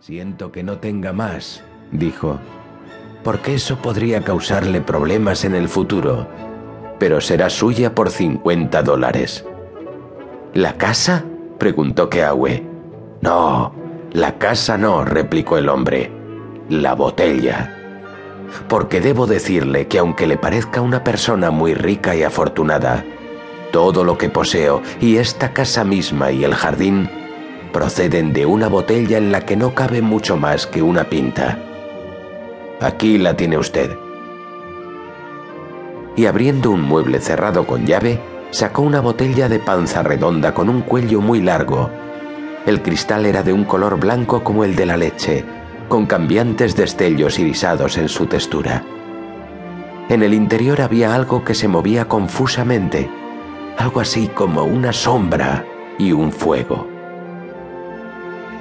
Siento que no tenga más, dijo, porque eso podría causarle problemas en el futuro, pero será suya por 50 dólares. ¿La casa? preguntó Keawe. No, la casa no, replicó el hombre. La botella. Porque debo decirle que aunque le parezca una persona muy rica y afortunada, todo lo que poseo y esta casa misma y el jardín proceden de una botella en la que no cabe mucho más que una pinta. Aquí la tiene usted. Y abriendo un mueble cerrado con llave, sacó una botella de panza redonda con un cuello muy largo. El cristal era de un color blanco como el de la leche, con cambiantes destellos irisados en su textura. En el interior había algo que se movía confusamente, algo así como una sombra y un fuego.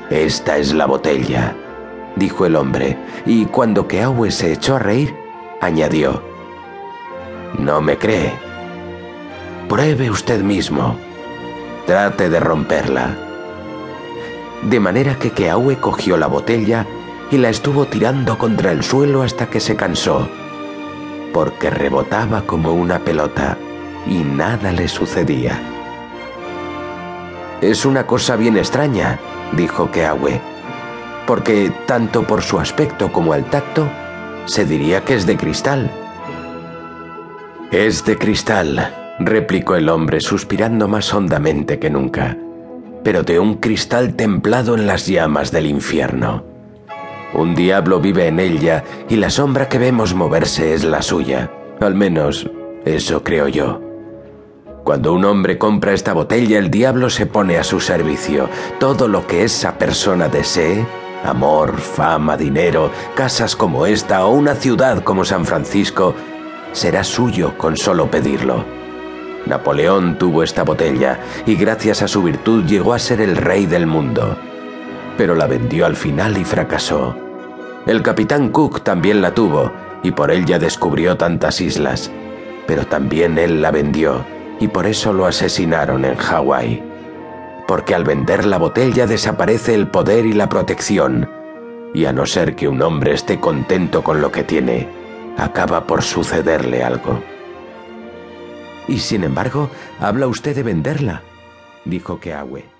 Esta es la botella, dijo el hombre, y cuando Keawe se echó a reír, añadió, No me cree. Pruebe usted mismo. Trate de romperla. De manera que Keawe cogió la botella y la estuvo tirando contra el suelo hasta que se cansó, porque rebotaba como una pelota y nada le sucedía. Es una cosa bien extraña, dijo Keawe, porque tanto por su aspecto como al tacto, se diría que es de cristal. Es de cristal, replicó el hombre suspirando más hondamente que nunca, pero de un cristal templado en las llamas del infierno. Un diablo vive en ella y la sombra que vemos moverse es la suya. Al menos, eso creo yo. Cuando un hombre compra esta botella, el diablo se pone a su servicio. Todo lo que esa persona desee, amor, fama, dinero, casas como esta o una ciudad como San Francisco, será suyo con solo pedirlo. Napoleón tuvo esta botella y gracias a su virtud llegó a ser el rey del mundo. Pero la vendió al final y fracasó. El capitán Cook también la tuvo y por él ya descubrió tantas islas. Pero también él la vendió y por eso lo asesinaron en Hawái. Porque al vender la botella desaparece el poder y la protección, y a no ser que un hombre esté contento con lo que tiene, acaba por sucederle algo. Y sin embargo, habla usted de venderla, dijo Keawe.